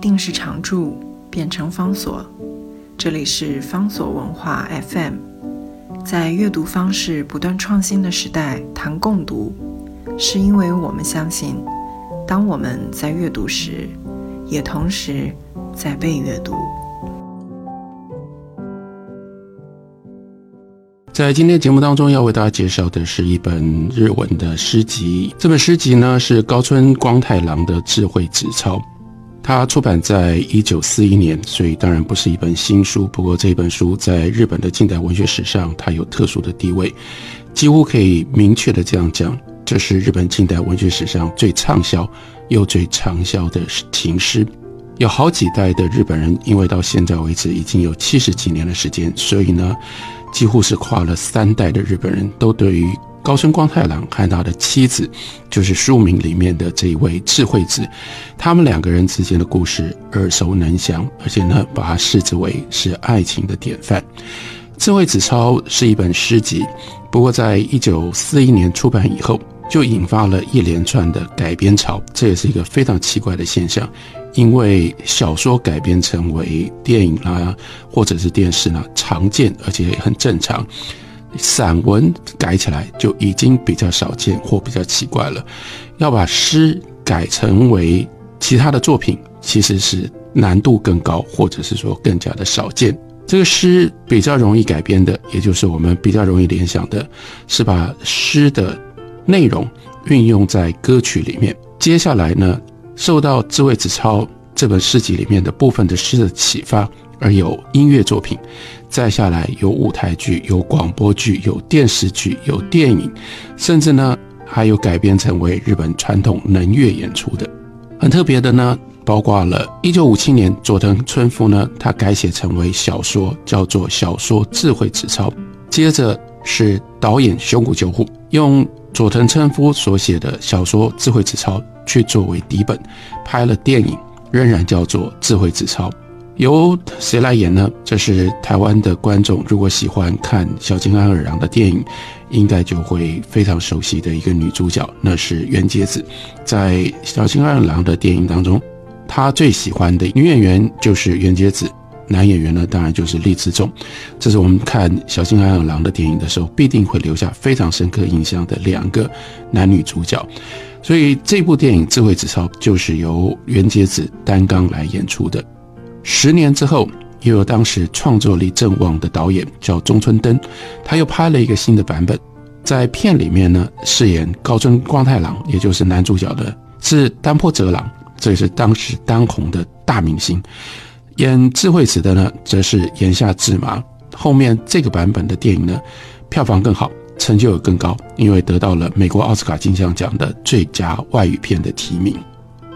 定时常驻变成方所。这里是方所文化 FM。在阅读方式不断创新的时代，谈共读，是因为我们相信，当我们在阅读时，也同时在被阅读。在今天节目当中，要为大家介绍的是一本日文的诗集。这本诗集呢是高村光太郎的智慧纸钞，它出版在一九四一年，所以当然不是一本新书。不过这本书在日本的近代文学史上，它有特殊的地位，几乎可以明确的这样讲，这是日本近代文学史上最畅销又最畅销的情诗。有好几代的日本人，因为到现在为止已经有七十几年的时间，所以呢。几乎是跨了三代的日本人都对于高村光太郎和他的妻子，就是书名里面的这一位智慧子，他们两个人之间的故事耳熟能详，而且呢，把它视之为是爱情的典范。智慧子抄是一本诗集，不过在一九四一年出版以后，就引发了一连串的改编潮，这也是一个非常奇怪的现象。因为小说改编成为电影啦，或者是电视呢，常见而且也很正常。散文改起来就已经比较少见或比较奇怪了。要把诗改成为其他的作品，其实是难度更高，或者是说更加的少见。这个诗比较容易改编的，也就是我们比较容易联想的，是把诗的内容运用在歌曲里面。接下来呢？受到《智慧子超》这本诗集里面的部分的诗的启发，而有音乐作品，再下来有舞台剧、有广播剧、有电视剧、有电影，甚至呢还有改编成为日本传统能乐演出的。很特别的呢，包括了1957年佐藤春夫呢，他改写成为小说，叫做《小说智慧纸钞》。接着是导演熊谷久虎用佐藤春夫所写的小说《智慧纸钞》。去作为底本拍了电影，仍然叫做《智慧纸钞》，由谁来演呢？这是台湾的观众如果喜欢看小津安二郎的电影，应该就会非常熟悉的一个女主角，那是袁洁子。在小津安二郎的电影当中，他最喜欢的女演员就是袁洁子，男演员呢当然就是厉志重。这是我们看小津安二郎的电影的时候，必定会留下非常深刻印象的两个男女主角。所以这部电影《智慧纸钞》就是由袁洁子担纲来演出的。十年之后，又有当时创作力正旺的导演叫中村登，他又拍了一个新的版本。在片里面呢，饰演高村光太郎，也就是男主角的，是丹坡哲郎，这也是当时当红的大明星。演智慧子的呢，则是岩下智麻。后面这个版本的电影呢，票房更好。成就也更高，因为得到了美国奥斯卡金像奖的最佳外语片的提名，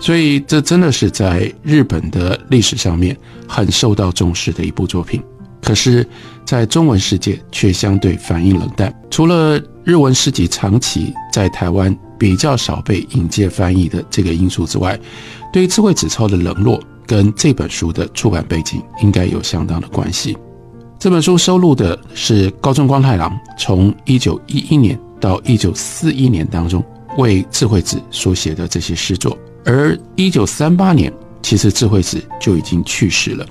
所以这真的是在日本的历史上面很受到重视的一部作品。可是，在中文世界却相对反应冷淡。除了日文诗集长期在台湾比较少被引介翻译的这个因素之外，对于智慧纸钞的冷落跟这本书的出版背景应该有相当的关系。这本书收录的是高村光太郎从一九一一年到一九四一年当中为智慧子所写的这些诗作，而一九三八年其实智慧子就已经去世了。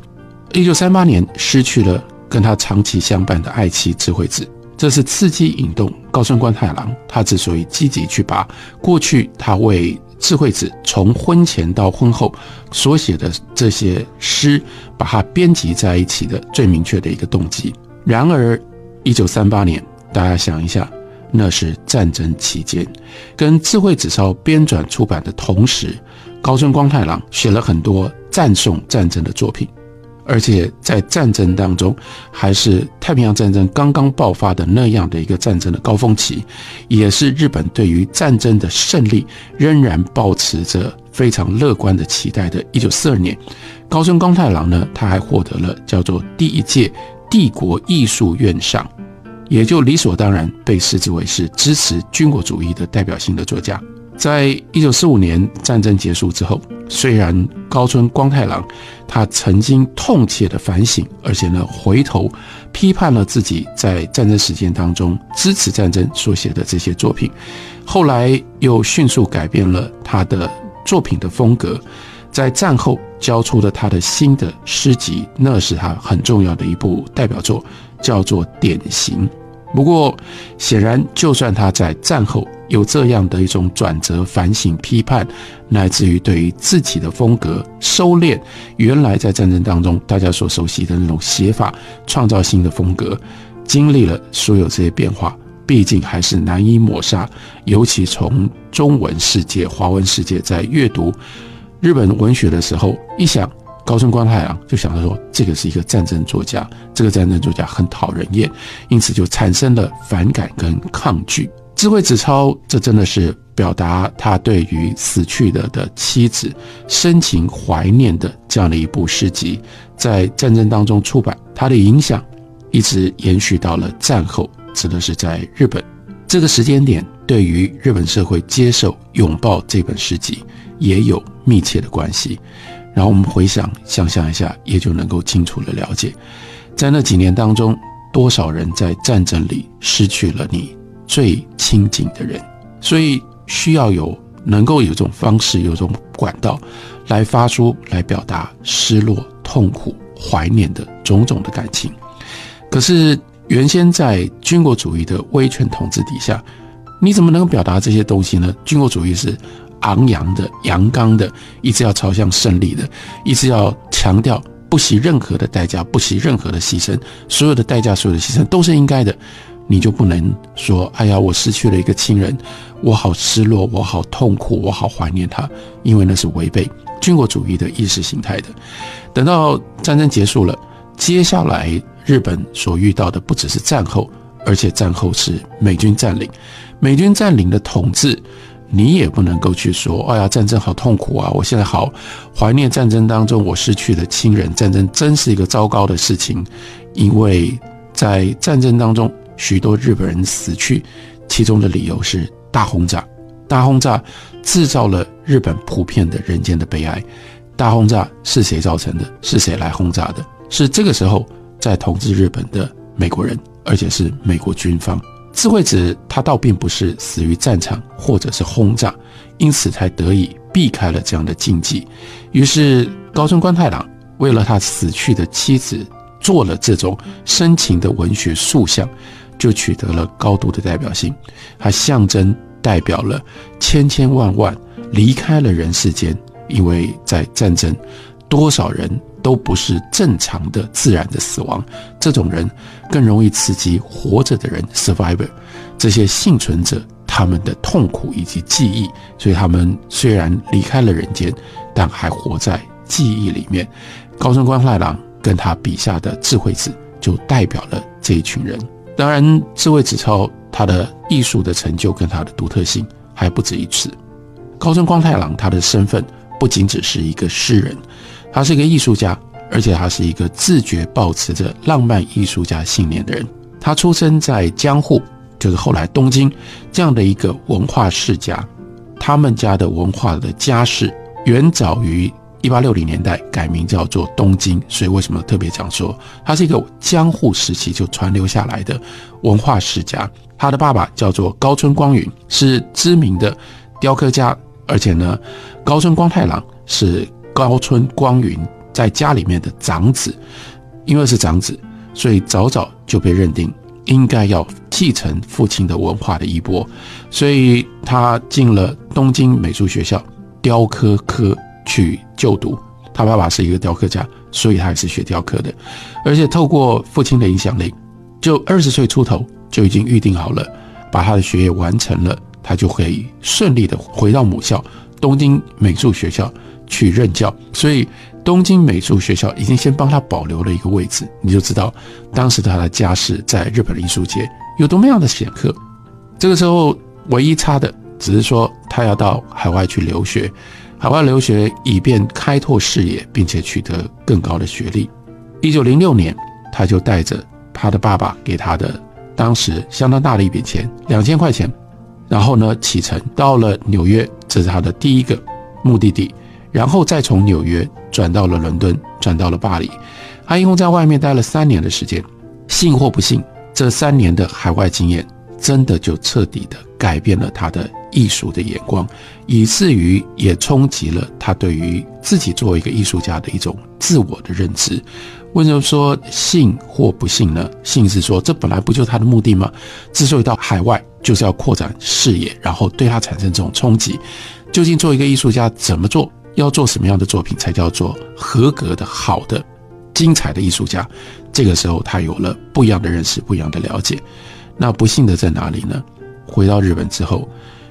一九三八年失去了跟他长期相伴的爱妻智慧子，这是刺激引动高村光太郎，他之所以积极去把过去他为。智慧子从婚前到婚后所写的这些诗，把它编辑在一起的最明确的一个动机。然而，一九三八年，大家想一下，那是战争期间，跟智慧纸钞编纂出版的同时，高村光太郎写了很多赞颂战争的作品。而且在战争当中，还是太平洋战争刚刚爆发的那样的一个战争的高峰期，也是日本对于战争的胜利仍然保持着非常乐观的期待的。一九四二年，高村光太郎呢，他还获得了叫做第一届帝国艺术院赏，也就理所当然被视之为是支持军国主义的代表性的作家。在一九四五年战争结束之后，虽然高村光太郎他曾经痛切的反省，而且呢回头批判了自己在战争时间当中支持战争所写的这些作品，后来又迅速改变了他的作品的风格，在战后交出了他的新的诗集，那是他很重要的一部代表作，叫做《典型》。不过，显然，就算他在战后有这样的一种转折、反省、批判，乃至于对于自己的风格收敛，原来在战争当中大家所熟悉的那种写法，创造新的风格，经历了所有这些变化，毕竟还是难以抹杀。尤其从中文世界、华文世界在阅读日本文学的时候，一想。高村光太郎就想着说，这个是一个战争作家，这个战争作家很讨人厌，因此就产生了反感跟抗拒。智慧子超，这真的是表达他对于死去的的妻子深情怀念的这样的一部诗集，在战争当中出版，它的影响一直延续到了战后，指的是在日本这个时间点，对于日本社会接受拥抱这本诗集也有密切的关系。然后我们回想、想象一下，也就能够清楚的了解，在那几年当中，多少人在战争里失去了你最亲近的人，所以需要有能够有一种方式、有种管道，来发出、来表达失落、痛苦、怀念的种种的感情。可是原先在军国主义的威权统治底下，你怎么能够表达这些东西呢？军国主义是。昂扬的、阳刚的，一直要朝向胜利的，一直要强调不惜任何的代价、不惜任何的牺牲，所有的代价、所有的牺牲都是应该的。你就不能说：“哎呀，我失去了一个亲人，我好失落，我好痛苦，我好怀念他。”因为那是违背军国主义的意识形态的。等到战争结束了，接下来日本所遇到的不只是战后，而且战后是美军占领，美军占领的统治。你也不能够去说，哎呀，战争好痛苦啊！我现在好怀念战争当中我失去的亲人。战争真是一个糟糕的事情，因为在战争当中，许多日本人死去，其中的理由是大轰炸。大轰炸制造了日本普遍的人间的悲哀。大轰炸是谁造成的？是谁来轰炸的？是这个时候在统治日本的美国人，而且是美国军方。智慧子他倒并不是死于战场或者是轰炸，因此才得以避开了这样的禁忌。于是高村官太郎为了他死去的妻子做了这种深情的文学塑像，就取得了高度的代表性。它象征代表了千千万万离开了人世间，因为在战争，多少人。都不是正常的自然的死亡，这种人更容易刺激活着的人 （survivor） 这些幸存者他们的痛苦以及记忆，所以他们虽然离开了人间，但还活在记忆里面。高村光太郎跟他笔下的智慧子就代表了这一群人。当然，智慧子超他的艺术的成就跟他的独特性还不止一次。高村光太郎他的身份不仅只是一个诗人。他是一个艺术家，而且他是一个自觉保持着浪漫艺术家信念的人。他出生在江户，就是后来东京这样的一个文化世家。他们家的文化的家世远早于一八六零年代改名叫做东京，所以为什么特别讲说他是一个江户时期就传留下来的文化世家？他的爸爸叫做高村光允，是知名的雕刻家，而且呢，高村光太郎是。高村光云在家里面的长子，因为是长子，所以早早就被认定应该要继承父亲的文化的衣钵，所以他进了东京美术学校雕刻科去就读。他爸爸是一个雕刻家，所以他也是学雕刻的，而且透过父亲的影响力，就二十岁出头就已经预定好了，把他的学业完成了，他就可以顺利的回到母校东京美术学校。去任教，所以东京美术学校已经先帮他保留了一个位置，你就知道当时他的家世在日本的艺术界有多么样的显赫。这个时候唯一差的只是说他要到海外去留学，海外留学以便开拓视野，并且取得更高的学历。一九零六年，他就带着他的爸爸给他的当时相当大的一笔钱两千块钱，然后呢启程到了纽约，这是他的第一个目的地。然后再从纽约转到了伦敦，转到了巴黎。他一共在外面待了三年的时间。信或不信，这三年的海外经验真的就彻底的改变了他的艺术的眼光，以至于也冲击了他对于自己作为一个艺术家的一种自我的认知。为什么说信或不信呢？信是说这本来不就是他的目的吗？之所以到海外，就是要扩展视野，然后对他产生这种冲击。究竟做一个艺术家怎么做？要做什么样的作品才叫做合格的、好的、精彩的艺术家？这个时候他有了不一样的认识，不一样的了解。那不幸的在哪里呢？回到日本之后，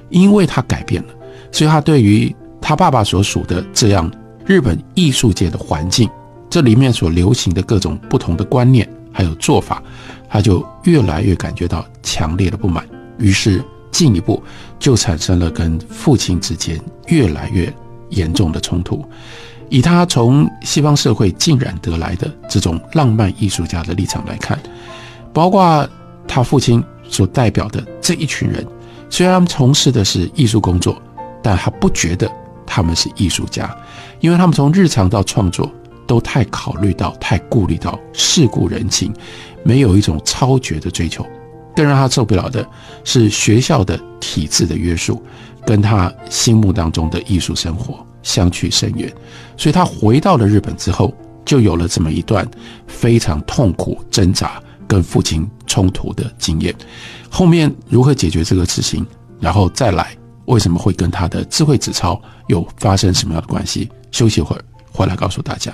因为他改变了，所以他对于他爸爸所属的这样日本艺术界的环境。这里面所流行的各种不同的观念还有做法，他就越来越感觉到强烈的不满，于是进一步就产生了跟父亲之间越来越严重的冲突。以他从西方社会浸染得来的这种浪漫艺术家的立场来看，包括他父亲所代表的这一群人，虽然他们从事的是艺术工作，但他不觉得他们是艺术家，因为他们从日常到创作。都太考虑到、太顾虑到世故人情，没有一种超绝的追求。更让他受不了的是学校的体制的约束，跟他心目当中的艺术生活相去甚远。所以他回到了日本之后，就有了这么一段非常痛苦挣扎、跟父亲冲突的经验。后面如何解决这个事情，然后再来为什么会跟他的智慧纸钞有发生什么样的关系？休息会儿，回来告诉大家。